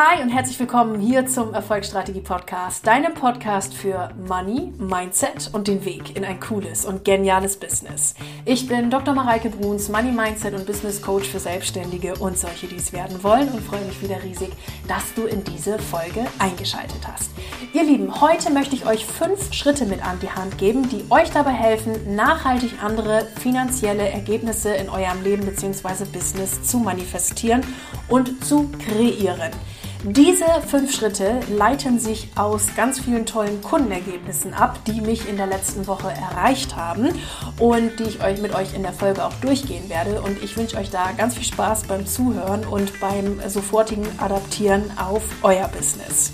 Hi und herzlich willkommen hier zum Erfolgsstrategie Podcast, deinem Podcast für Money, Mindset und den Weg in ein cooles und geniales Business. Ich bin Dr. Mareike Bruns, Money Mindset und Business Coach für Selbstständige und solche, die es werden wollen und freue mich wieder riesig, dass du in diese Folge eingeschaltet hast. Ihr Lieben, heute möchte ich euch fünf Schritte mit an die Hand geben, die euch dabei helfen, nachhaltig andere finanzielle Ergebnisse in eurem Leben bzw. Business zu manifestieren und zu kreieren. Diese fünf Schritte leiten sich aus ganz vielen tollen Kundenergebnissen ab, die mich in der letzten Woche erreicht haben und die ich euch mit euch in der Folge auch durchgehen werde. Und ich wünsche euch da ganz viel Spaß beim Zuhören und beim sofortigen Adaptieren auf euer Business.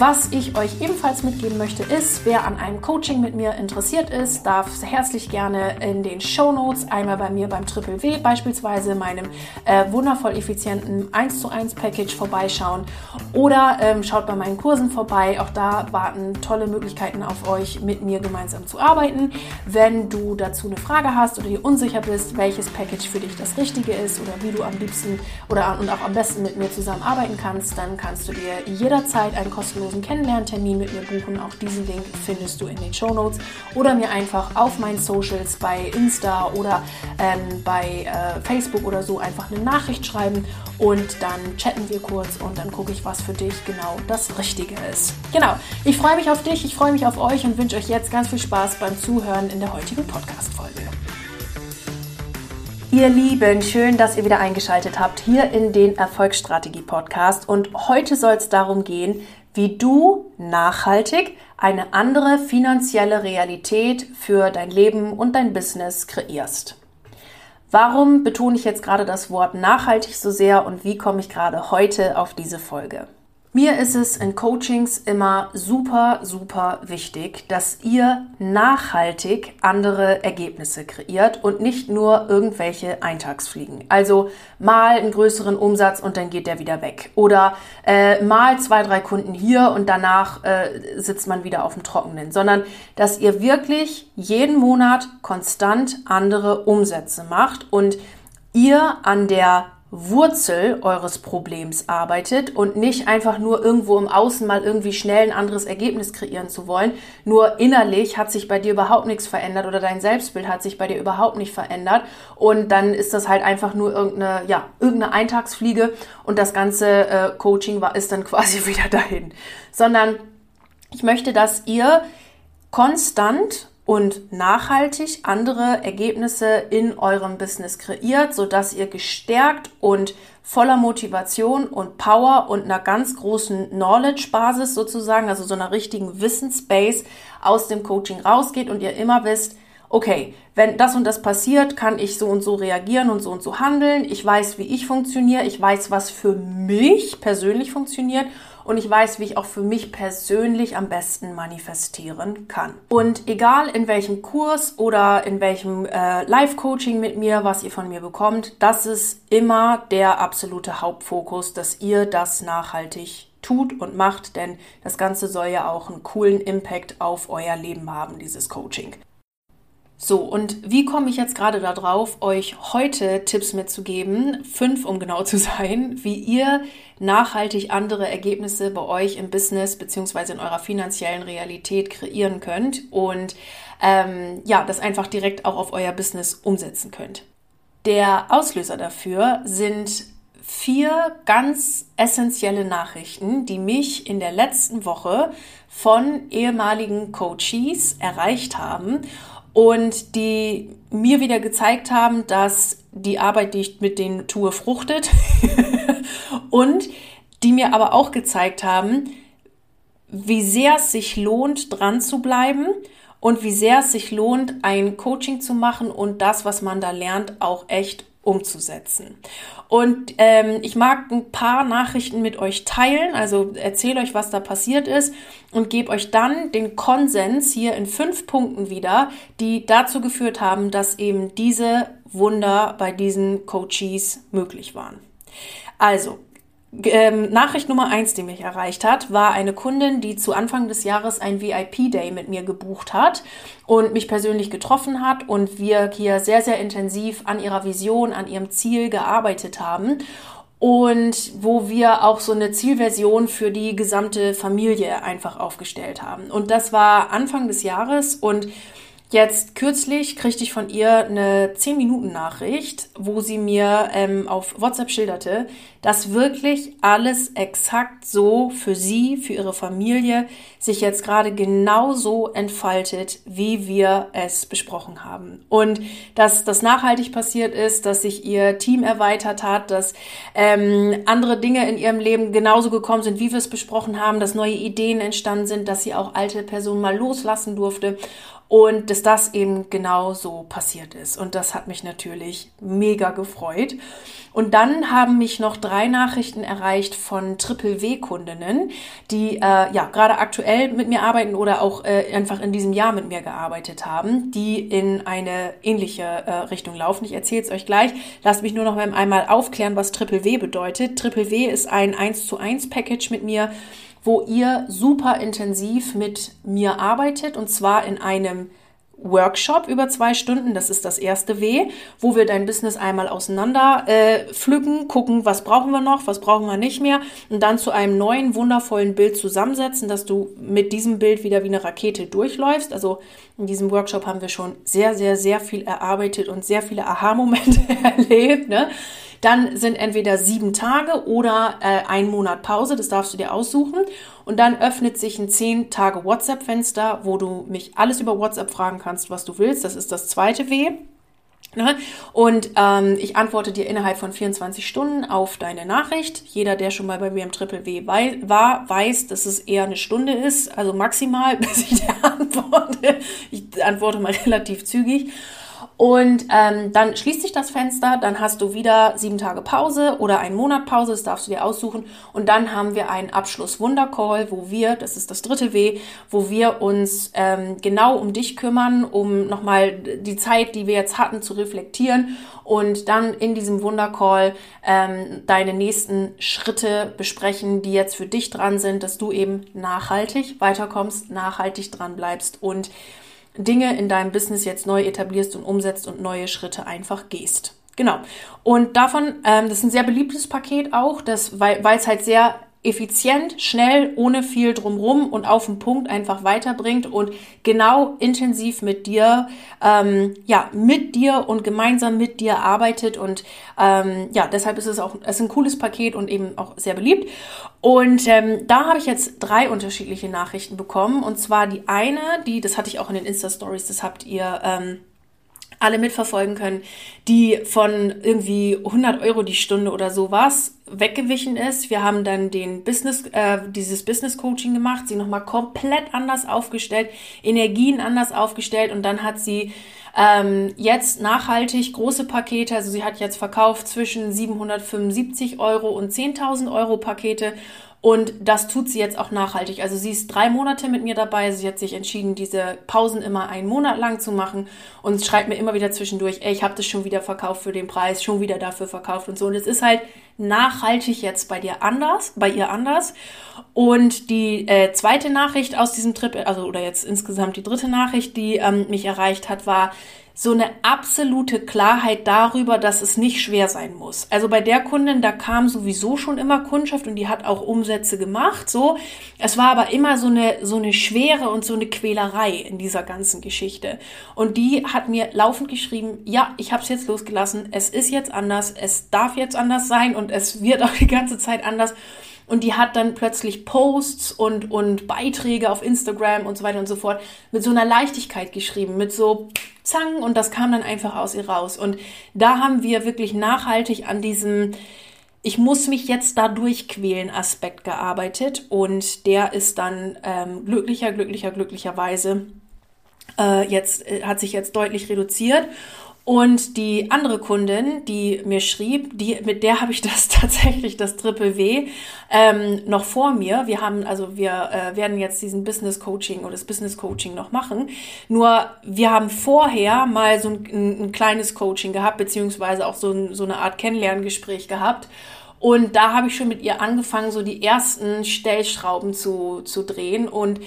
Was ich euch ebenfalls mitgeben möchte, ist, wer an einem Coaching mit mir interessiert ist, darf herzlich gerne in den Show Notes einmal bei mir beim Triple W beispielsweise meinem äh, wundervoll effizienten 1 zu 1 Package vorbeischauen oder ähm, schaut bei meinen Kursen vorbei. Auch da warten tolle Möglichkeiten auf euch, mit mir gemeinsam zu arbeiten. Wenn du dazu eine Frage hast oder dir unsicher bist, welches Package für dich das Richtige ist oder wie du am liebsten oder und auch am besten mit mir zusammenarbeiten kannst, dann kannst du dir jederzeit einen kostenlosen kostenlosen Kennenlerntermin mit mir buchen. Auch diesen Link findest du in den Show Notes oder mir einfach auf meinen Socials bei Insta oder ähm, bei äh, Facebook oder so einfach eine Nachricht schreiben und dann chatten wir kurz und dann gucke ich, was für dich genau das Richtige ist. Genau, ich freue mich auf dich, ich freue mich auf euch und wünsche euch jetzt ganz viel Spaß beim Zuhören in der heutigen Podcast-Folge. Ihr Lieben, schön, dass ihr wieder eingeschaltet habt hier in den Erfolgsstrategie Podcast. Und heute soll es darum gehen, wie du nachhaltig eine andere finanzielle Realität für dein Leben und dein Business kreierst. Warum betone ich jetzt gerade das Wort nachhaltig so sehr und wie komme ich gerade heute auf diese Folge? Mir ist es in Coachings immer super, super wichtig, dass ihr nachhaltig andere Ergebnisse kreiert und nicht nur irgendwelche Eintagsfliegen. Also mal einen größeren Umsatz und dann geht der wieder weg. Oder äh, mal zwei, drei Kunden hier und danach äh, sitzt man wieder auf dem Trockenen. Sondern dass ihr wirklich jeden Monat konstant andere Umsätze macht und ihr an der Wurzel eures Problems arbeitet und nicht einfach nur irgendwo im Außen mal irgendwie schnell ein anderes Ergebnis kreieren zu wollen. Nur innerlich hat sich bei dir überhaupt nichts verändert oder dein Selbstbild hat sich bei dir überhaupt nicht verändert und dann ist das halt einfach nur irgendeine, ja, irgendeine Eintagsfliege und das ganze äh, Coaching war, ist dann quasi wieder dahin. Sondern ich möchte, dass ihr konstant und nachhaltig andere Ergebnisse in eurem Business kreiert, sodass ihr gestärkt und voller Motivation und Power und einer ganz großen Knowledge-Basis sozusagen, also so einer richtigen Wissensbase aus dem Coaching rausgeht und ihr immer wisst, okay, wenn das und das passiert, kann ich so und so reagieren und so und so handeln. Ich weiß, wie ich funktioniere. Ich weiß, was für mich persönlich funktioniert und ich weiß, wie ich auch für mich persönlich am besten manifestieren kann. Und egal in welchem Kurs oder in welchem äh, Live-Coaching mit mir, was ihr von mir bekommt, das ist immer der absolute Hauptfokus, dass ihr das nachhaltig tut und macht, denn das Ganze soll ja auch einen coolen Impact auf euer Leben haben, dieses Coaching. So, und wie komme ich jetzt gerade darauf, euch heute Tipps mitzugeben, fünf um genau zu sein, wie ihr nachhaltig andere Ergebnisse bei euch im Business beziehungsweise in eurer finanziellen Realität kreieren könnt und ähm, ja, das einfach direkt auch auf euer Business umsetzen könnt. Der Auslöser dafür sind vier ganz essentielle Nachrichten, die mich in der letzten Woche von ehemaligen Coaches erreicht haben und die mir wieder gezeigt haben, dass die Arbeit, die ich mit denen tue, fruchtet. Und die mir aber auch gezeigt haben, wie sehr es sich lohnt, dran zu bleiben und wie sehr es sich lohnt, ein Coaching zu machen und das, was man da lernt, auch echt umzusetzen. Und ähm, ich mag ein paar Nachrichten mit euch teilen, also erzähle euch, was da passiert ist und gebe euch dann den Konsens hier in fünf Punkten wieder, die dazu geführt haben, dass eben diese Wunder bei diesen Coaches möglich waren. Also, ähm, Nachricht Nummer eins, die mich erreicht hat, war eine Kundin, die zu Anfang des Jahres ein VIP-Day mit mir gebucht hat und mich persönlich getroffen hat und wir hier sehr, sehr intensiv an ihrer Vision, an ihrem Ziel gearbeitet haben. und wo wir auch so eine Zielversion für die gesamte Familie einfach aufgestellt haben. Und das war Anfang des Jahres und Jetzt kürzlich kriegte ich von ihr eine 10-Minuten-Nachricht, wo sie mir ähm, auf WhatsApp schilderte, dass wirklich alles exakt so für sie, für ihre Familie sich jetzt gerade genauso entfaltet, wie wir es besprochen haben. Und dass das nachhaltig passiert ist, dass sich ihr Team erweitert hat, dass ähm, andere Dinge in ihrem Leben genauso gekommen sind, wie wir es besprochen haben, dass neue Ideen entstanden sind, dass sie auch alte Personen mal loslassen durfte und dass das eben genau so passiert ist. Und das hat mich natürlich mega gefreut. Und dann haben mich noch drei Nachrichten erreicht von Triple W-Kundinnen, die äh, ja gerade aktuell mit mir arbeiten oder auch äh, einfach in diesem Jahr mit mir gearbeitet haben, die in eine ähnliche äh, Richtung laufen. Ich erzähle es euch gleich. Lasst mich nur noch einmal aufklären, was Triple W bedeutet. Triple W ist ein 1 zu 1 Package mit mir wo ihr super intensiv mit mir arbeitet und zwar in einem Workshop über zwei Stunden, das ist das erste W, wo wir dein Business einmal auseinander äh, pflücken, gucken, was brauchen wir noch, was brauchen wir nicht mehr und dann zu einem neuen, wundervollen Bild zusammensetzen, dass du mit diesem Bild wieder wie eine Rakete durchläufst. Also in diesem Workshop haben wir schon sehr, sehr, sehr viel erarbeitet und sehr viele Aha-Momente erlebt. Ne? Dann sind entweder sieben Tage oder äh, ein Monat Pause, das darfst du dir aussuchen. Und dann öffnet sich ein zehn Tage WhatsApp-Fenster, wo du mich alles über WhatsApp fragen kannst, was du willst. Das ist das zweite W. Ne? Und ähm, ich antworte dir innerhalb von 24 Stunden auf deine Nachricht. Jeder, der schon mal bei mir im Triple W war, weiß, dass es eher eine Stunde ist, also maximal, bis ich dir antworte. Ich antworte mal relativ zügig. Und ähm, dann schließt sich das Fenster, dann hast du wieder sieben Tage Pause oder einen Monat Pause, das darfst du dir aussuchen. Und dann haben wir einen Abschluss-Wunder-Call, wo wir, das ist das dritte W, wo wir uns ähm, genau um dich kümmern, um nochmal die Zeit, die wir jetzt hatten, zu reflektieren und dann in diesem Wunder-Call ähm, deine nächsten Schritte besprechen, die jetzt für dich dran sind, dass du eben nachhaltig weiterkommst, nachhaltig dran bleibst und Dinge in deinem Business jetzt neu etablierst und umsetzt und neue Schritte einfach gehst. Genau. Und davon, ähm, das ist ein sehr beliebtes Paket auch, das, weil es halt sehr effizient, schnell, ohne viel drumrum und auf den Punkt einfach weiterbringt und genau intensiv mit dir, ähm, ja, mit dir und gemeinsam mit dir arbeitet und ähm, ja, deshalb ist es auch ist ein cooles Paket und eben auch sehr beliebt. Und ähm, da habe ich jetzt drei unterschiedliche Nachrichten bekommen und zwar die eine, die, das hatte ich auch in den Insta Stories, das habt ihr ähm, alle mitverfolgen können, die von irgendwie 100 Euro die Stunde oder sowas weggewichen ist. Wir haben dann den Business, äh, dieses Business Coaching gemacht, sie nochmal komplett anders aufgestellt, Energien anders aufgestellt und dann hat sie ähm, jetzt nachhaltig große Pakete, also sie hat jetzt verkauft zwischen 775 Euro und 10.000 Euro Pakete und das tut sie jetzt auch nachhaltig. Also sie ist drei Monate mit mir dabei. Sie hat sich entschieden, diese Pausen immer einen Monat lang zu machen und schreibt mir immer wieder zwischendurch, ey, ich habe das schon wieder verkauft für den Preis, schon wieder dafür verkauft und so. Und es ist halt nachhaltig jetzt bei dir anders, bei ihr anders. Und die äh, zweite Nachricht aus diesem Trip, also oder jetzt insgesamt die dritte Nachricht, die ähm, mich erreicht hat, war, so eine absolute Klarheit darüber, dass es nicht schwer sein muss. Also bei der Kundin, da kam sowieso schon immer Kundschaft und die hat auch Umsätze gemacht, so. Es war aber immer so eine, so eine Schwere und so eine Quälerei in dieser ganzen Geschichte. Und die hat mir laufend geschrieben, ja, ich habe es jetzt losgelassen, es ist jetzt anders, es darf jetzt anders sein und es wird auch die ganze Zeit anders. Und die hat dann plötzlich Posts und, und Beiträge auf Instagram und so weiter und so fort mit so einer Leichtigkeit geschrieben, mit so Zang und das kam dann einfach aus ihr raus. Und da haben wir wirklich nachhaltig an diesem ich muss mich jetzt da durchquälen Aspekt gearbeitet und der ist dann ähm, glücklicher, glücklicher, glücklicherweise äh, jetzt äh, hat sich jetzt deutlich reduziert und die andere Kundin, die mir schrieb, die, mit der habe ich das tatsächlich, das Triple W, ähm, noch vor mir. Wir haben, also wir äh, werden jetzt diesen Business Coaching oder das Business Coaching noch machen. Nur wir haben vorher mal so ein, ein kleines Coaching gehabt, beziehungsweise auch so, ein, so eine Art Kennenlerngespräch gehabt. Und da habe ich schon mit ihr angefangen, so die ersten Stellschrauben zu, zu drehen. Und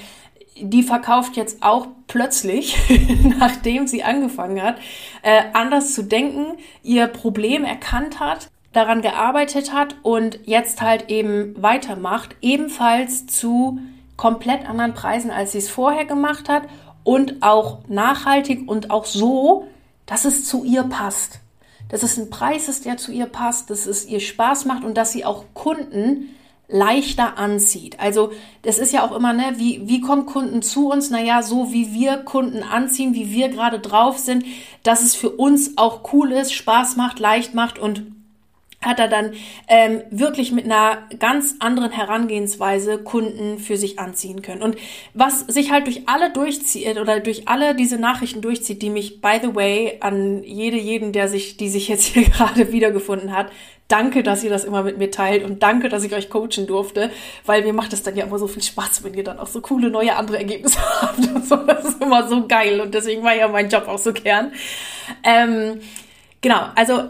die verkauft jetzt auch plötzlich, nachdem sie angefangen hat, äh, anders zu denken, ihr Problem erkannt hat daran gearbeitet hat und jetzt halt eben weitermacht, ebenfalls zu komplett anderen Preisen, als sie es vorher gemacht hat und auch nachhaltig und auch so, dass es zu ihr passt. Dass es ein Preis ist, der zu ihr passt, dass es ihr Spaß macht und dass sie auch Kunden leichter anzieht. Also das ist ja auch immer, ne, wie, wie kommen Kunden zu uns? Naja, so wie wir Kunden anziehen, wie wir gerade drauf sind, dass es für uns auch cool ist, Spaß macht, leicht macht und hat er dann ähm, wirklich mit einer ganz anderen Herangehensweise Kunden für sich anziehen können. Und was sich halt durch alle durchzieht oder durch alle diese Nachrichten durchzieht, die mich, by the way, an jede, jeden, der sich, die sich jetzt hier gerade wiedergefunden hat, danke, dass ihr das immer mit mir teilt und danke, dass ich euch coachen durfte, weil mir macht es dann ja immer so viel Spaß, wenn ihr dann auch so coole neue andere Ergebnisse habt und so. Das ist immer so geil und deswegen war ja mein Job auch so gern. Ähm, genau, also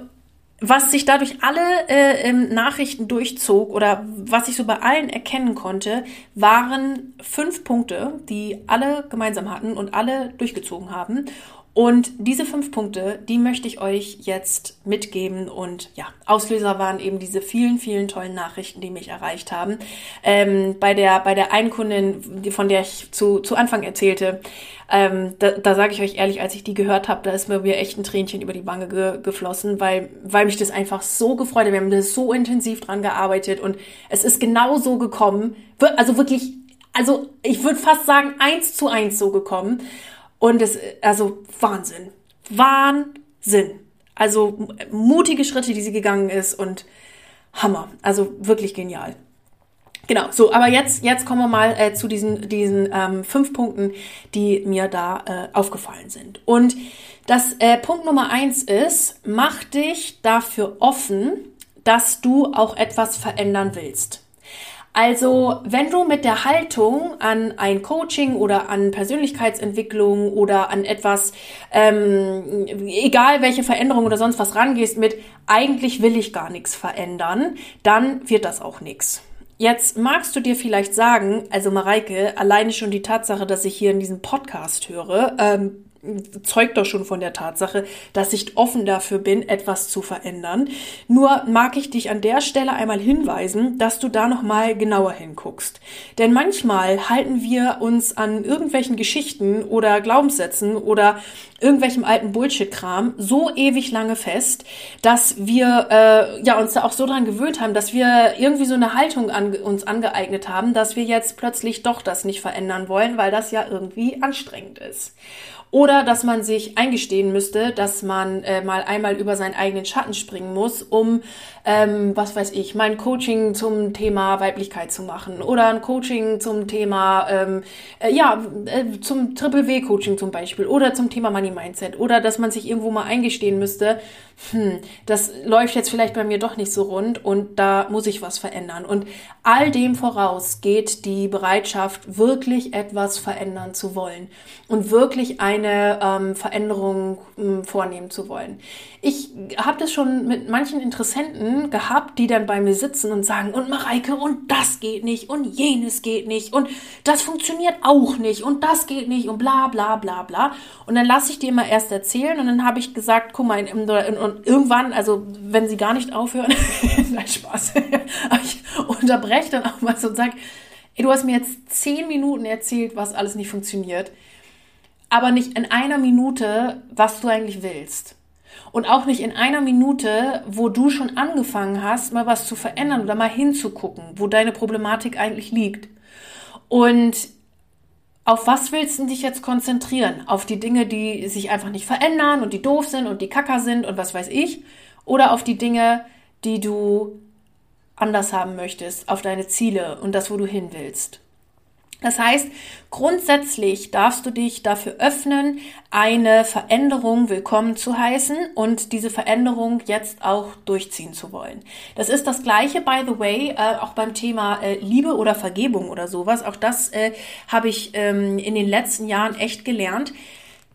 was sich dadurch alle äh, Nachrichten durchzog oder was ich so bei allen erkennen konnte, waren fünf Punkte, die alle gemeinsam hatten und alle durchgezogen haben. Und diese fünf Punkte, die möchte ich euch jetzt mitgeben. Und ja, Auslöser waren eben diese vielen, vielen tollen Nachrichten, die mich erreicht haben. Ähm, bei der, bei der einen Kundin, von der ich zu, zu Anfang erzählte, ähm, da, da sage ich euch ehrlich, als ich die gehört habe, da ist mir echt ein Tränchen über die Wange ge geflossen, weil, weil mich das einfach so gefreut hat. Wir haben das so intensiv dran gearbeitet und es ist genau so gekommen. Also wirklich, also ich würde fast sagen, eins zu eins so gekommen. Und es, also Wahnsinn. Wahnsinn. Also mutige Schritte, die sie gegangen ist und Hammer. Also wirklich genial. Genau, so, aber jetzt, jetzt kommen wir mal äh, zu diesen, diesen ähm, fünf Punkten, die mir da äh, aufgefallen sind. Und das äh, Punkt Nummer eins ist, mach dich dafür offen, dass du auch etwas verändern willst. Also, wenn du mit der Haltung an ein Coaching oder an Persönlichkeitsentwicklung oder an etwas, ähm, egal welche Veränderung oder sonst was rangehst, mit eigentlich will ich gar nichts verändern, dann wird das auch nichts. Jetzt magst du dir vielleicht sagen, also Mareike, alleine schon die Tatsache, dass ich hier in diesem Podcast höre, ähm, zeugt doch schon von der Tatsache, dass ich offen dafür bin, etwas zu verändern. Nur mag ich dich an der Stelle einmal hinweisen, dass du da noch mal genauer hinguckst. Denn manchmal halten wir uns an irgendwelchen Geschichten oder Glaubenssätzen oder irgendwelchem alten Bullshit-Kram so ewig lange fest, dass wir äh, ja uns da auch so dran gewöhnt haben, dass wir irgendwie so eine Haltung an uns angeeignet haben, dass wir jetzt plötzlich doch das nicht verändern wollen, weil das ja irgendwie anstrengend ist. Oder dass man sich eingestehen müsste, dass man äh, mal einmal über seinen eigenen Schatten springen muss, um, ähm, was weiß ich, mein Coaching zum Thema Weiblichkeit zu machen oder ein Coaching zum Thema, ähm, äh, ja, äh, zum Triple W Coaching zum Beispiel oder zum Thema Money Mindset oder dass man sich irgendwo mal eingestehen müsste, hm, das läuft jetzt vielleicht bei mir doch nicht so rund und da muss ich was verändern. Und all dem voraus geht die Bereitschaft, wirklich etwas verändern zu wollen und wirklich eine ähm, Veränderung ähm, vornehmen zu wollen. Ich habe das schon mit manchen Interessenten gehabt, die dann bei mir sitzen und sagen, und Mareike, und das geht nicht und jenes geht nicht und das funktioniert auch nicht und das geht nicht und bla bla bla bla. Und dann lasse ich die immer erst erzählen und dann habe ich gesagt, guck mal, und irgendwann, also wenn sie gar nicht aufhören, nein, Spaß, ich unterbreche dann auch mal so und sage, ey, du hast mir jetzt zehn Minuten erzählt, was alles nicht funktioniert, aber nicht in einer Minute, was du eigentlich willst. Und auch nicht in einer Minute, wo du schon angefangen hast, mal was zu verändern oder mal hinzugucken, wo deine Problematik eigentlich liegt. Und auf was willst du dich jetzt konzentrieren? Auf die Dinge, die sich einfach nicht verändern und die doof sind und die kacker sind und was weiß ich? Oder auf die Dinge, die du anders haben möchtest, auf deine Ziele und das, wo du hin willst? Das heißt, grundsätzlich darfst du dich dafür öffnen, eine Veränderung willkommen zu heißen und diese Veränderung jetzt auch durchziehen zu wollen. Das ist das gleiche, by the way, äh, auch beim Thema äh, Liebe oder Vergebung oder sowas. Auch das äh, habe ich ähm, in den letzten Jahren echt gelernt.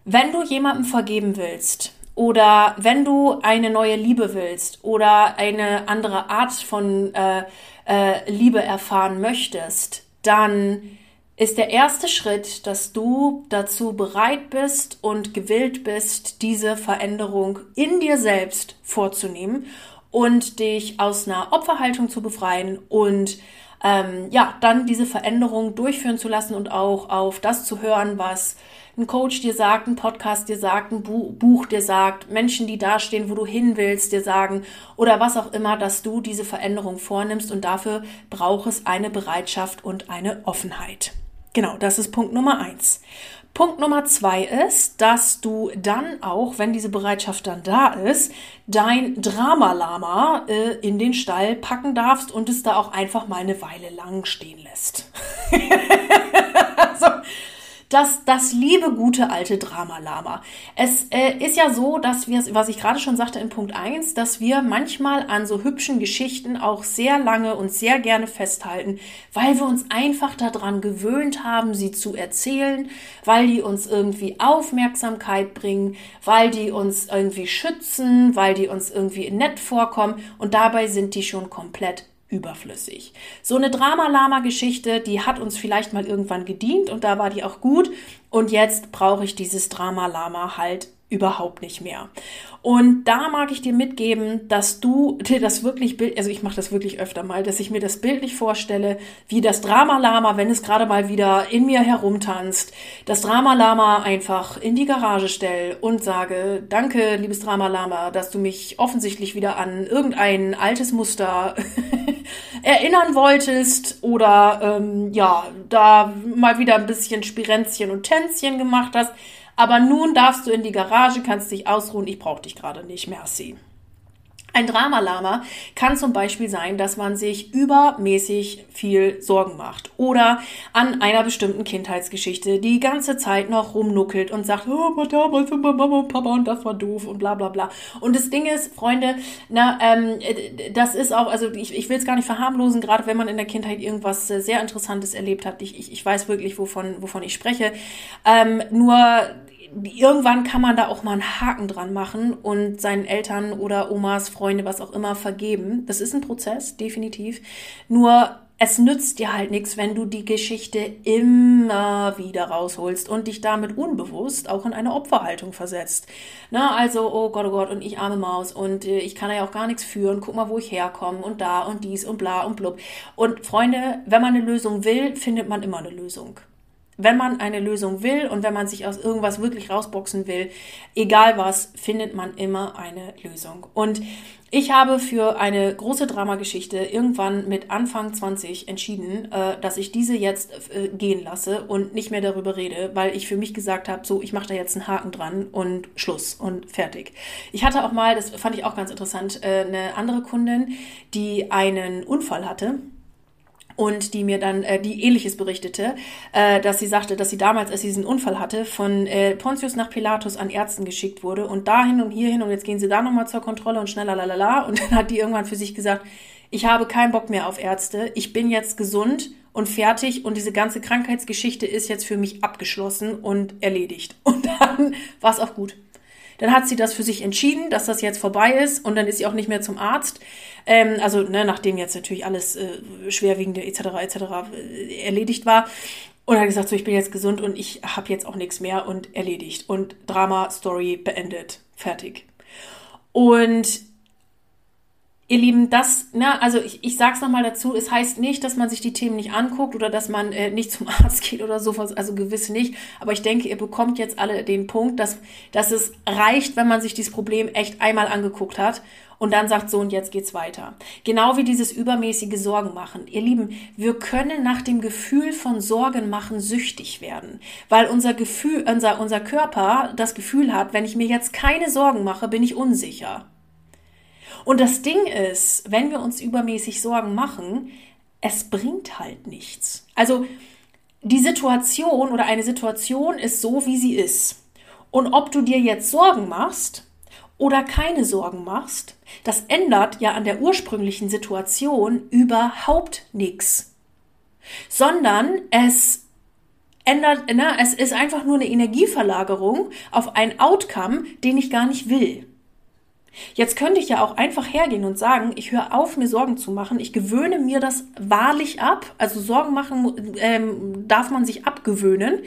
Wenn du jemandem vergeben willst, oder wenn du eine neue Liebe willst oder eine andere Art von äh, äh, Liebe erfahren möchtest, dann ist der erste Schritt, dass du dazu bereit bist und gewillt bist, diese Veränderung in dir selbst vorzunehmen und dich aus einer Opferhaltung zu befreien und ähm, ja, dann diese Veränderung durchführen zu lassen und auch auf das zu hören, was ein Coach dir sagt, ein Podcast dir sagt, ein Buch dir sagt, Menschen, die dastehen, wo du hin willst, dir sagen oder was auch immer, dass du diese Veränderung vornimmst und dafür braucht es eine Bereitschaft und eine Offenheit. Genau, das ist Punkt Nummer eins. Punkt Nummer zwei ist, dass du dann auch, wenn diese Bereitschaft dann da ist, dein Dramalama äh, in den Stall packen darfst und es da auch einfach mal eine Weile lang stehen lässt. also, das, das liebe gute alte Dramalama. Es äh, ist ja so, dass wir, was ich gerade schon sagte in Punkt 1, dass wir manchmal an so hübschen Geschichten auch sehr lange und sehr gerne festhalten, weil wir uns einfach daran gewöhnt haben, sie zu erzählen, weil die uns irgendwie Aufmerksamkeit bringen, weil die uns irgendwie schützen, weil die uns irgendwie nett vorkommen und dabei sind die schon komplett überflüssig. So eine Drama-Lama-Geschichte, die hat uns vielleicht mal irgendwann gedient und da war die auch gut. Und jetzt brauche ich dieses Drama-Lama halt überhaupt nicht mehr. Und da mag ich dir mitgeben, dass du dir das wirklich Bild, also ich mache das wirklich öfter mal, dass ich mir das bildlich vorstelle, wie das Drama-Lama, wenn es gerade mal wieder in mir herumtanzt, das Drama-Lama einfach in die Garage stelle und sage, danke, liebes Drama-Lama, dass du mich offensichtlich wieder an irgendein altes Muster erinnern wolltest oder ähm, ja, da mal wieder ein bisschen Spirenzchen und Tänzchen gemacht hast. Aber nun darfst du in die Garage, kannst dich ausruhen, ich brauche dich gerade nicht, merci. Ein Dramalama kann zum Beispiel sein, dass man sich übermäßig viel Sorgen macht oder an einer bestimmten Kindheitsgeschichte die ganze Zeit noch rumnuckelt und sagt, oh, aber damals und Mama und Papa und das war doof und bla bla bla. Und das Ding ist, Freunde, na, ähm, das ist auch, also ich, ich will es gar nicht verharmlosen, gerade wenn man in der Kindheit irgendwas sehr Interessantes erlebt hat. Ich, ich, ich weiß wirklich, wovon, wovon ich spreche. Ähm, nur irgendwann kann man da auch mal einen Haken dran machen und seinen Eltern oder Omas, Freunde, was auch immer vergeben. Das ist ein Prozess, definitiv. Nur es nützt dir halt nichts, wenn du die Geschichte immer wieder rausholst und dich damit unbewusst auch in eine Opferhaltung versetzt. Na, also, oh Gott, oh Gott, und ich arme Maus und äh, ich kann ja auch gar nichts führen, guck mal, wo ich herkomme und da und dies und bla und blub. Und Freunde, wenn man eine Lösung will, findet man immer eine Lösung wenn man eine Lösung will und wenn man sich aus irgendwas wirklich rausboxen will, egal was, findet man immer eine Lösung. Und ich habe für eine große Dramageschichte irgendwann mit Anfang 20 entschieden, äh, dass ich diese jetzt äh, gehen lasse und nicht mehr darüber rede, weil ich für mich gesagt habe, so, ich mache da jetzt einen Haken dran und Schluss und fertig. Ich hatte auch mal, das fand ich auch ganz interessant, äh, eine andere Kundin, die einen Unfall hatte und die mir dann, äh, die ähnliches berichtete, äh, dass sie sagte, dass sie damals, als sie diesen Unfall hatte, von äh, Pontius nach Pilatus an Ärzten geschickt wurde und dahin und hierhin und jetzt gehen sie da nochmal zur Kontrolle und schneller lalala und dann hat die irgendwann für sich gesagt, ich habe keinen Bock mehr auf Ärzte, ich bin jetzt gesund und fertig und diese ganze Krankheitsgeschichte ist jetzt für mich abgeschlossen und erledigt. Und dann war es auch gut. Dann hat sie das für sich entschieden, dass das jetzt vorbei ist und dann ist sie auch nicht mehr zum Arzt. Ähm, also ne, nachdem jetzt natürlich alles äh, schwerwiegende etc. etc. Äh, erledigt war. Und hat gesagt, so ich bin jetzt gesund und ich habe jetzt auch nichts mehr und erledigt. Und Drama, Story beendet. Fertig. Und Ihr Lieben, das, ne, also ich, ich sag's nochmal dazu, es heißt nicht, dass man sich die Themen nicht anguckt oder dass man äh, nicht zum Arzt geht oder sowas, also gewiss nicht. Aber ich denke, ihr bekommt jetzt alle den Punkt, dass, dass es reicht, wenn man sich dieses Problem echt einmal angeguckt hat und dann sagt so und jetzt geht's weiter. Genau wie dieses übermäßige Sorgen machen. Ihr Lieben, wir können nach dem Gefühl von Sorgen machen süchtig werden, weil unser Gefühl, unser, unser Körper das Gefühl hat, wenn ich mir jetzt keine Sorgen mache, bin ich unsicher. Und das Ding ist, wenn wir uns übermäßig Sorgen machen, es bringt halt nichts. Also die Situation oder eine Situation ist so, wie sie ist. Und ob du dir jetzt Sorgen machst oder keine Sorgen machst, das ändert ja an der ursprünglichen Situation überhaupt nichts. Sondern es ändert, ne, es ist einfach nur eine Energieverlagerung auf ein Outcome, den ich gar nicht will. Jetzt könnte ich ja auch einfach hergehen und sagen, ich höre auf, mir Sorgen zu machen. Ich gewöhne mir das wahrlich ab. Also Sorgen machen ähm, darf man sich abgewöhnen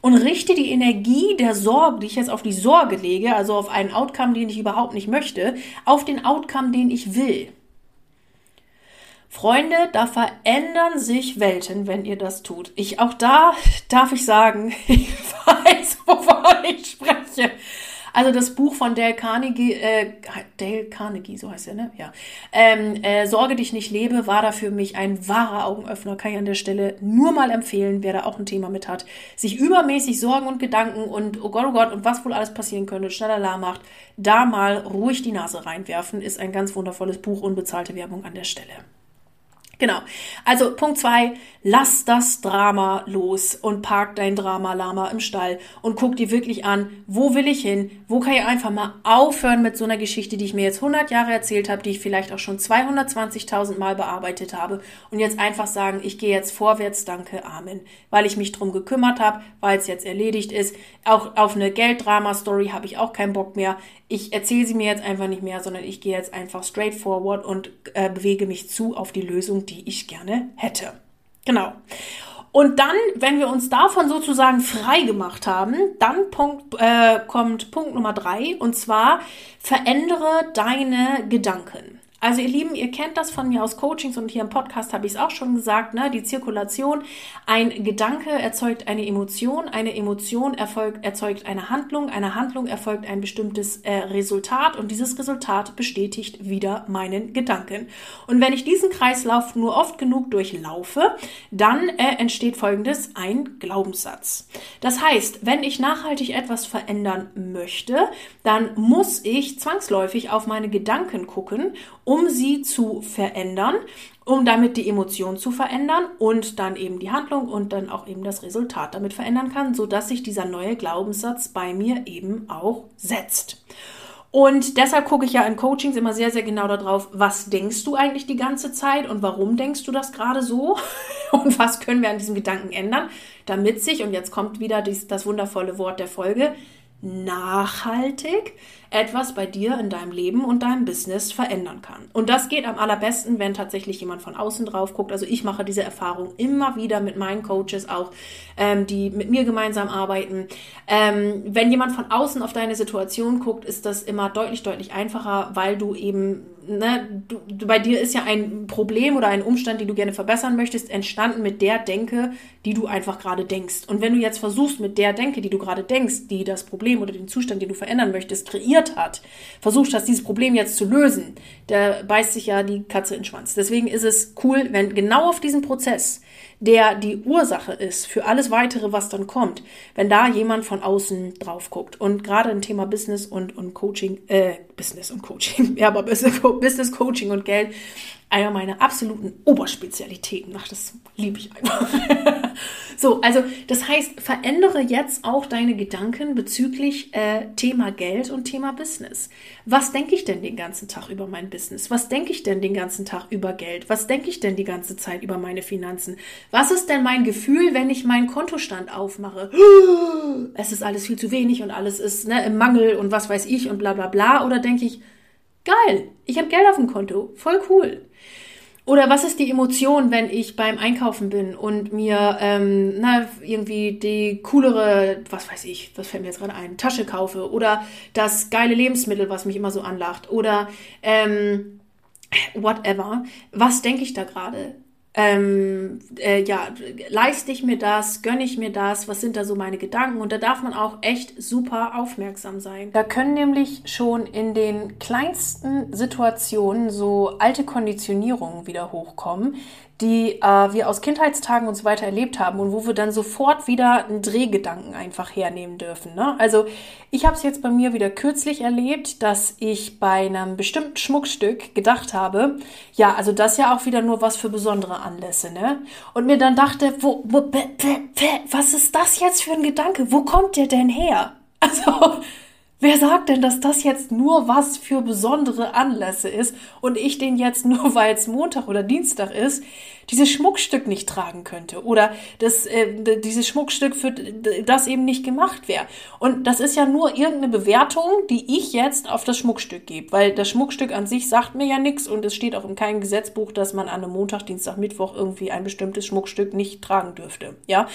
und richte die Energie der Sorge, die ich jetzt auf die Sorge lege, also auf einen Outcome, den ich überhaupt nicht möchte, auf den Outcome, den ich will. Freunde, da verändern sich Welten, wenn ihr das tut. Ich auch da darf ich sagen, ich weiß, wovon ich spreche. Also das Buch von Dale Carnegie, äh, Dale Carnegie, so heißt er, ne? Ja. Ähm, äh, Sorge dich nicht lebe, war da für mich ein wahrer Augenöffner. Kann ich an der Stelle nur mal empfehlen, wer da auch ein Thema mit hat. Sich übermäßig Sorgen und Gedanken und oh Gott, oh Gott, und was wohl alles passieren könnte, schneller macht, da mal ruhig die Nase reinwerfen, ist ein ganz wundervolles Buch, unbezahlte Werbung an der Stelle. Genau. Also Punkt zwei, lass das Drama los und park dein Drama-Lama im Stall und guck dir wirklich an, wo will ich hin? Wo kann ich einfach mal aufhören mit so einer Geschichte, die ich mir jetzt 100 Jahre erzählt habe, die ich vielleicht auch schon 220.000 Mal bearbeitet habe und jetzt einfach sagen, ich gehe jetzt vorwärts, danke, Amen, weil ich mich drum gekümmert habe, weil es jetzt erledigt ist. Auch auf eine Gelddrama-Story habe ich auch keinen Bock mehr. Ich erzähle sie mir jetzt einfach nicht mehr, sondern ich gehe jetzt einfach straight forward und äh, bewege mich zu auf die Lösung, die ich gerne hätte. Genau. Und dann, wenn wir uns davon sozusagen frei gemacht haben, dann Punkt, äh, kommt Punkt Nummer drei und zwar verändere deine Gedanken. Also ihr Lieben, ihr kennt das von mir aus Coachings und hier im Podcast habe ich es auch schon gesagt, ne? die Zirkulation. Ein Gedanke erzeugt eine Emotion, eine Emotion erfolgt, erzeugt eine Handlung, eine Handlung erfolgt ein bestimmtes äh, Resultat und dieses Resultat bestätigt wieder meinen Gedanken. Und wenn ich diesen Kreislauf nur oft genug durchlaufe, dann äh, entsteht folgendes, ein Glaubenssatz. Das heißt, wenn ich nachhaltig etwas verändern möchte, dann muss ich zwangsläufig auf meine Gedanken gucken um sie zu verändern, um damit die Emotion zu verändern und dann eben die Handlung und dann auch eben das Resultat damit verändern kann, sodass sich dieser neue Glaubenssatz bei mir eben auch setzt. Und deshalb gucke ich ja in Coachings immer sehr, sehr genau darauf, was denkst du eigentlich die ganze Zeit und warum denkst du das gerade so und was können wir an diesem Gedanken ändern, damit sich, und jetzt kommt wieder dies, das wundervolle Wort der Folge, nachhaltig etwas bei dir in deinem Leben und deinem Business verändern kann. Und das geht am allerbesten, wenn tatsächlich jemand von außen drauf guckt. Also ich mache diese Erfahrung immer wieder mit meinen Coaches auch, ähm, die mit mir gemeinsam arbeiten. Ähm, wenn jemand von außen auf deine Situation guckt, ist das immer deutlich, deutlich einfacher, weil du eben ne, du, bei dir ist ja ein Problem oder ein Umstand, den du gerne verbessern möchtest, entstanden mit der Denke, die du einfach gerade denkst. Und wenn du jetzt versuchst, mit der Denke, die du gerade denkst, die das Problem oder den Zustand, den du verändern möchtest, kreiert hat, versuchst hast, dieses Problem jetzt zu lösen, da beißt sich ja die Katze in den Schwanz. Deswegen ist es cool, wenn genau auf diesen Prozess der die Ursache ist für alles weitere, was dann kommt, wenn da jemand von außen drauf guckt. Und gerade im Thema Business und, und Coaching, äh, Business und Coaching, ja, aber Business, Coaching und Geld, einer meiner absoluten Oberspezialitäten. Ach, das liebe ich einfach. so, also das heißt, verändere jetzt auch deine Gedanken bezüglich äh, Thema Geld und Thema Business. Was denke ich denn den ganzen Tag über mein Business? Was denke ich denn den ganzen Tag über Geld? Was denke ich denn die ganze Zeit über meine Finanzen? Was ist denn mein Gefühl, wenn ich meinen Kontostand aufmache? Es ist alles viel zu wenig und alles ist ne, im Mangel und was weiß ich und bla bla bla. Oder denke ich, geil, ich habe Geld auf dem Konto, voll cool. Oder was ist die Emotion, wenn ich beim Einkaufen bin und mir ähm, na, irgendwie die coolere, was weiß ich, was fällt mir jetzt gerade ein, Tasche kaufe oder das geile Lebensmittel, was mich immer so anlacht oder ähm, whatever. Was denke ich da gerade? Ähm, äh, ja, leiste ich mir das, gönne ich mir das, was sind da so meine Gedanken? Und da darf man auch echt super aufmerksam sein. Da können nämlich schon in den kleinsten Situationen so alte Konditionierungen wieder hochkommen, die äh, wir aus Kindheitstagen und so weiter erlebt haben und wo wir dann sofort wieder einen Drehgedanken einfach hernehmen dürfen. Ne? Also ich habe es jetzt bei mir wieder kürzlich erlebt, dass ich bei einem bestimmten Schmuckstück gedacht habe, ja, also das ja auch wieder nur was für besondere Anlässe, ne? Und mir dann dachte, wo, wo, was ist das jetzt für ein Gedanke? Wo kommt der denn her? Also Wer sagt denn, dass das jetzt nur was für besondere Anlässe ist und ich den jetzt nur, weil es Montag oder Dienstag ist, dieses Schmuckstück nicht tragen könnte oder das, äh, dieses Schmuckstück für das eben nicht gemacht wäre. Und das ist ja nur irgendeine Bewertung, die ich jetzt auf das Schmuckstück gebe, weil das Schmuckstück an sich sagt mir ja nichts und es steht auch in keinem Gesetzbuch, dass man an einem Montag, Dienstag, Mittwoch irgendwie ein bestimmtes Schmuckstück nicht tragen dürfte. Ja,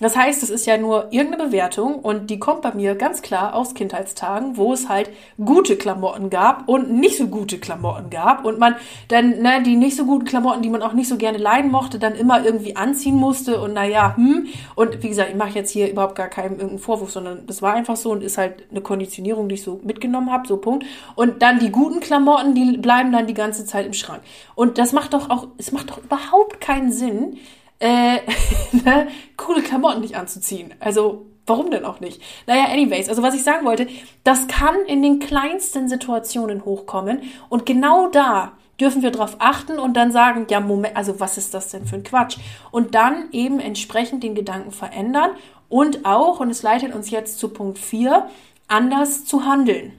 das heißt, es ist ja nur irgendeine Bewertung und die kommt bei mir ganz klar aus Kindheitstagen, wo es halt gute Klamotten gab und nicht so gute Klamotten gab und man dann ne, die nicht so guten Klamotten, die man auch nicht so gerne leiden mochte, dann immer irgendwie anziehen musste und naja, hm. Und wie gesagt, ich mache jetzt hier überhaupt gar keinen irgendeinen Vorwurf, sondern das war einfach so und ist halt eine Konditionierung, die ich so mitgenommen habe, so Punkt. Und dann die guten Klamotten, die bleiben dann die ganze Zeit im Schrank. Und das macht doch auch, es macht doch überhaupt keinen Sinn, äh, ne, coole Klamotten nicht anzuziehen. Also Warum denn auch nicht? Naja, anyways, also was ich sagen wollte, das kann in den kleinsten Situationen hochkommen und genau da dürfen wir darauf achten und dann sagen, ja, Moment, also was ist das denn für ein Quatsch? Und dann eben entsprechend den Gedanken verändern und auch, und es leitet uns jetzt zu Punkt 4, anders zu handeln.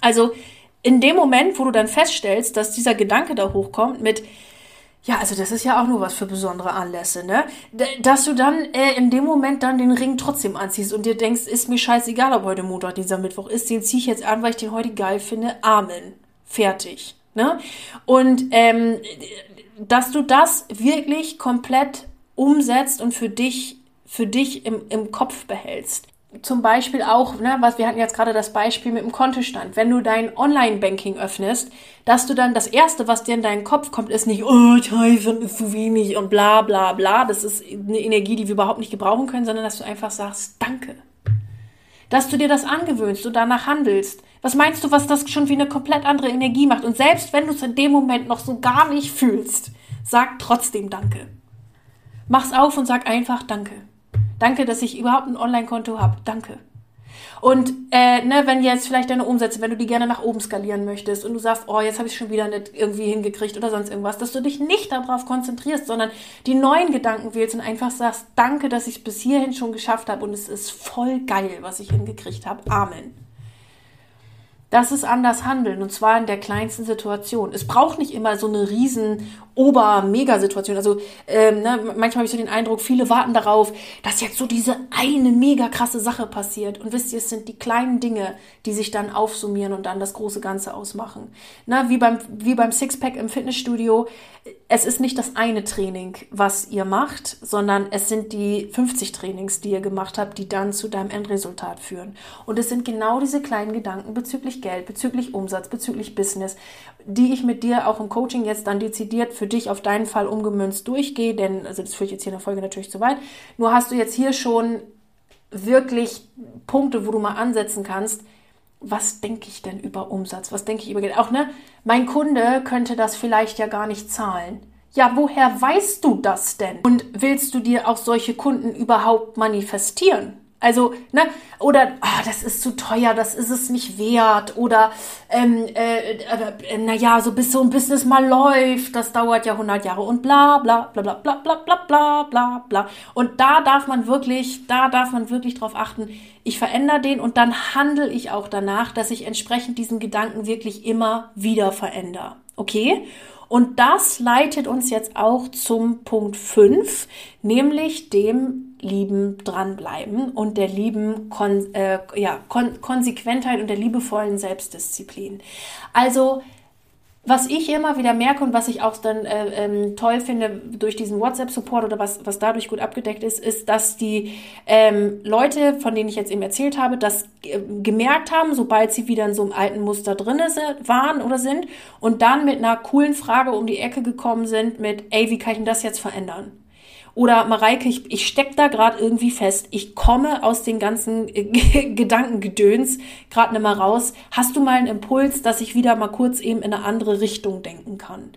Also in dem Moment, wo du dann feststellst, dass dieser Gedanke da hochkommt mit, ja, also das ist ja auch nur was für besondere Anlässe, ne? Dass du dann äh, in dem Moment dann den Ring trotzdem anziehst und dir denkst, ist mir scheißegal, ob heute Montag, dieser Mittwoch ist, den ziehe ich jetzt an, weil ich den heute geil finde. Amen. Fertig. Ne? Und ähm, dass du das wirklich komplett umsetzt und für dich, für dich im, im Kopf behältst. Zum Beispiel auch, ne, was wir hatten jetzt gerade das Beispiel mit dem Kontostand. Wenn du dein Online-Banking öffnest, dass du dann das erste, was dir in deinen Kopf kommt, ist nicht, oh, scheiße, ist zu wenig und bla bla bla. Das ist eine Energie, die wir überhaupt nicht gebrauchen können, sondern dass du einfach sagst, danke dass du dir das angewöhnst und danach handelst. Was meinst du, was das schon wie eine komplett andere Energie macht? Und selbst wenn du es in dem Moment noch so gar nicht fühlst, sag trotzdem Danke. Mach's auf und sag einfach Danke. Danke, dass ich überhaupt ein Online-Konto habe. Danke. Und äh, ne, wenn jetzt vielleicht deine Umsätze, wenn du die gerne nach oben skalieren möchtest und du sagst, oh, jetzt habe ich schon wieder nicht irgendwie hingekriegt oder sonst irgendwas, dass du dich nicht darauf konzentrierst, sondern die neuen Gedanken wählst und einfach sagst, danke, dass ich es bis hierhin schon geschafft habe und es ist voll geil, was ich hingekriegt habe. Amen. Das ist anders handeln und zwar in der kleinsten Situation. Es braucht nicht immer so eine riesen Ober-Mega-Situation. Also ähm, ne, manchmal habe ich so den Eindruck, viele warten darauf, dass jetzt so diese eine mega krasse Sache passiert. Und wisst ihr, es sind die kleinen Dinge, die sich dann aufsummieren und dann das große Ganze ausmachen. Na, wie beim, wie beim Sixpack im Fitnessstudio. Es ist nicht das eine Training, was ihr macht, sondern es sind die 50 Trainings, die ihr gemacht habt, die dann zu deinem Endresultat führen. Und es sind genau diese kleinen Gedanken bezüglich Geld, bezüglich Umsatz, bezüglich Business, die ich mit dir auch im Coaching jetzt dann dezidiert für dich auf deinen Fall umgemünzt durchgehe, denn, also das führe ich jetzt hier in der Folge natürlich zu weit, nur hast du jetzt hier schon wirklich Punkte, wo du mal ansetzen kannst, was denke ich denn über Umsatz? Was denke ich über Geld? Auch, ne, mein Kunde könnte das vielleicht ja gar nicht zahlen. Ja, woher weißt du das denn? Und willst du dir auch solche Kunden überhaupt manifestieren? Also, ne, oder ah, das ist zu teuer, das ist es nicht wert, oder ähm, äh, äh, naja, so bis so ein Business mal läuft, das dauert ja 100 Jahre und bla bla bla bla bla bla bla bla bla bla. Und da darf man wirklich, da darf man wirklich drauf achten, ich verändere den und dann handle ich auch danach, dass ich entsprechend diesen Gedanken wirklich immer wieder verändere. Okay? Und das leitet uns jetzt auch zum Punkt 5, nämlich dem lieben dranbleiben und der lieben Kon äh, ja, Kon Konsequentheit und der liebevollen Selbstdisziplin. Also was ich immer wieder merke und was ich auch dann äh, ähm, toll finde durch diesen WhatsApp-Support oder was, was dadurch gut abgedeckt ist, ist, dass die ähm, Leute, von denen ich jetzt eben erzählt habe, das äh, gemerkt haben, sobald sie wieder in so einem alten Muster drin waren oder sind und dann mit einer coolen Frage um die Ecke gekommen sind mit, ey, wie kann ich denn das jetzt verändern? Oder Mareike, ich, ich steck da gerade irgendwie fest. Ich komme aus den ganzen Gedankengedöns gerade nicht mehr raus. Hast du mal einen Impuls, dass ich wieder mal kurz eben in eine andere Richtung denken kann?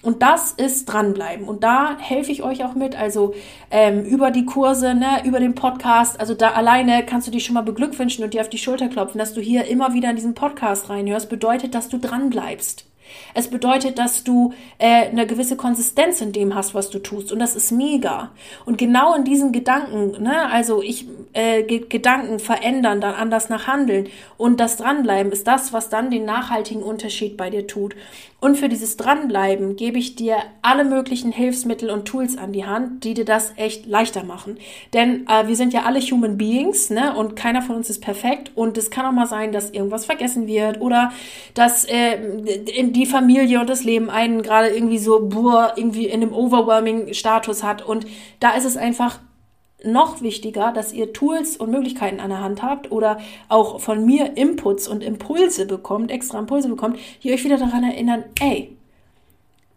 Und das ist dranbleiben. Und da helfe ich euch auch mit. Also ähm, über die Kurse, ne, über den Podcast. Also da alleine kannst du dich schon mal beglückwünschen und dir auf die Schulter klopfen, dass du hier immer wieder in diesen Podcast reinhörst. Bedeutet, dass du dranbleibst. Es bedeutet, dass du äh, eine gewisse Konsistenz in dem hast, was du tust. Und das ist mega. Und genau in diesen Gedanken, ne, also ich äh, Gedanken verändern, dann anders nach Handeln und das Dranbleiben ist das, was dann den nachhaltigen Unterschied bei dir tut. Und für dieses Dranbleiben gebe ich dir alle möglichen Hilfsmittel und Tools an die Hand, die dir das echt leichter machen. Denn äh, wir sind ja alle Human Beings, ne? Und keiner von uns ist perfekt. Und es kann auch mal sein, dass irgendwas vergessen wird oder dass äh, die Familie und das Leben einen gerade irgendwie so boah, irgendwie in einem overwhelming Status hat. Und da ist es einfach noch wichtiger, dass ihr Tools und Möglichkeiten an der Hand habt oder auch von mir Inputs und Impulse bekommt, extra Impulse bekommt, die euch wieder daran erinnern, ey,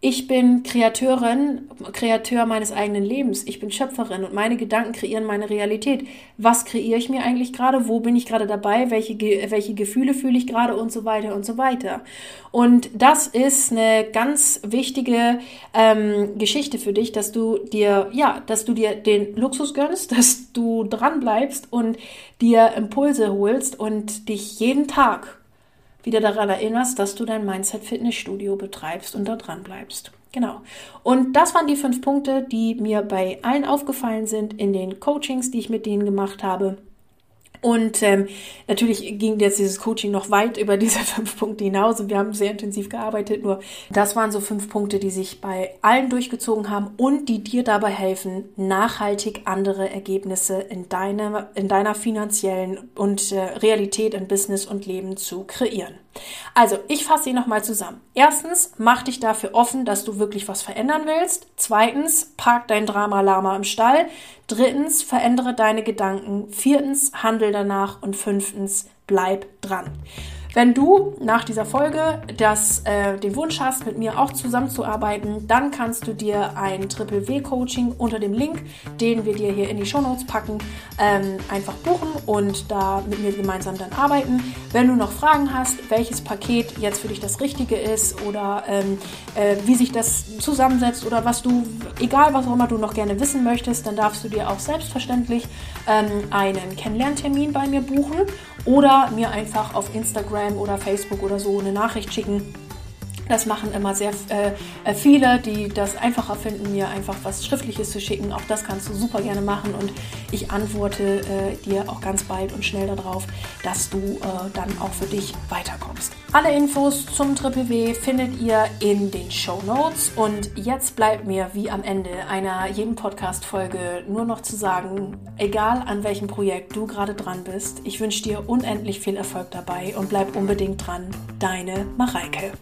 ich bin Kreateurin, Kreateur meines eigenen Lebens. Ich bin Schöpferin und meine Gedanken kreieren meine Realität. Was kreiere ich mir eigentlich gerade? Wo bin ich gerade dabei? Welche, welche Gefühle fühle ich gerade? Und so weiter und so weiter. Und das ist eine ganz wichtige ähm, Geschichte für dich, dass du dir, ja, dass du dir den Luxus gönnst, dass du dran bleibst und dir Impulse holst und dich jeden Tag wieder daran erinnerst, dass du dein Mindset Fitnessstudio betreibst und da dran bleibst. Genau. Und das waren die fünf Punkte, die mir bei allen aufgefallen sind in den Coachings, die ich mit denen gemacht habe. Und ähm, natürlich ging jetzt dieses Coaching noch weit über diese fünf Punkte hinaus und wir haben sehr intensiv gearbeitet. Nur das waren so fünf Punkte, die sich bei allen durchgezogen haben und die dir dabei helfen, nachhaltig andere Ergebnisse in deiner, in deiner finanziellen und äh, Realität in Business und Leben zu kreieren. Also, ich fasse sie nochmal zusammen. Erstens, mach dich dafür offen, dass du wirklich was verändern willst. Zweitens, park dein Drama-Lama im Stall. Drittens, verändere deine Gedanken. Viertens, handel danach. Und fünftens, bleib dran. Wenn du nach dieser Folge das, äh, den Wunsch hast, mit mir auch zusammenzuarbeiten, dann kannst du dir ein Triple W Coaching unter dem Link, den wir dir hier in die Show Notes packen, ähm, einfach buchen und da mit mir gemeinsam dann arbeiten. Wenn du noch Fragen hast, welches Paket jetzt für dich das Richtige ist oder ähm, äh, wie sich das zusammensetzt oder was du, egal was auch immer du noch gerne wissen möchtest, dann darfst du dir auch selbstverständlich ähm, einen Kennenlerntermin bei mir buchen oder mir einfach auf Instagram oder Facebook oder so eine Nachricht schicken das machen immer sehr äh, äh, viele, die das einfacher finden, mir einfach was Schriftliches zu schicken. Auch das kannst du super gerne machen und ich antworte äh, dir auch ganz bald und schnell darauf, dass du äh, dann auch für dich weiterkommst. Alle Infos zum Triple W findet ihr in den Show Notes und jetzt bleibt mir wie am Ende einer jeden Podcast-Folge nur noch zu sagen, egal an welchem Projekt du gerade dran bist, ich wünsche dir unendlich viel Erfolg dabei und bleib unbedingt dran. Deine Mareike.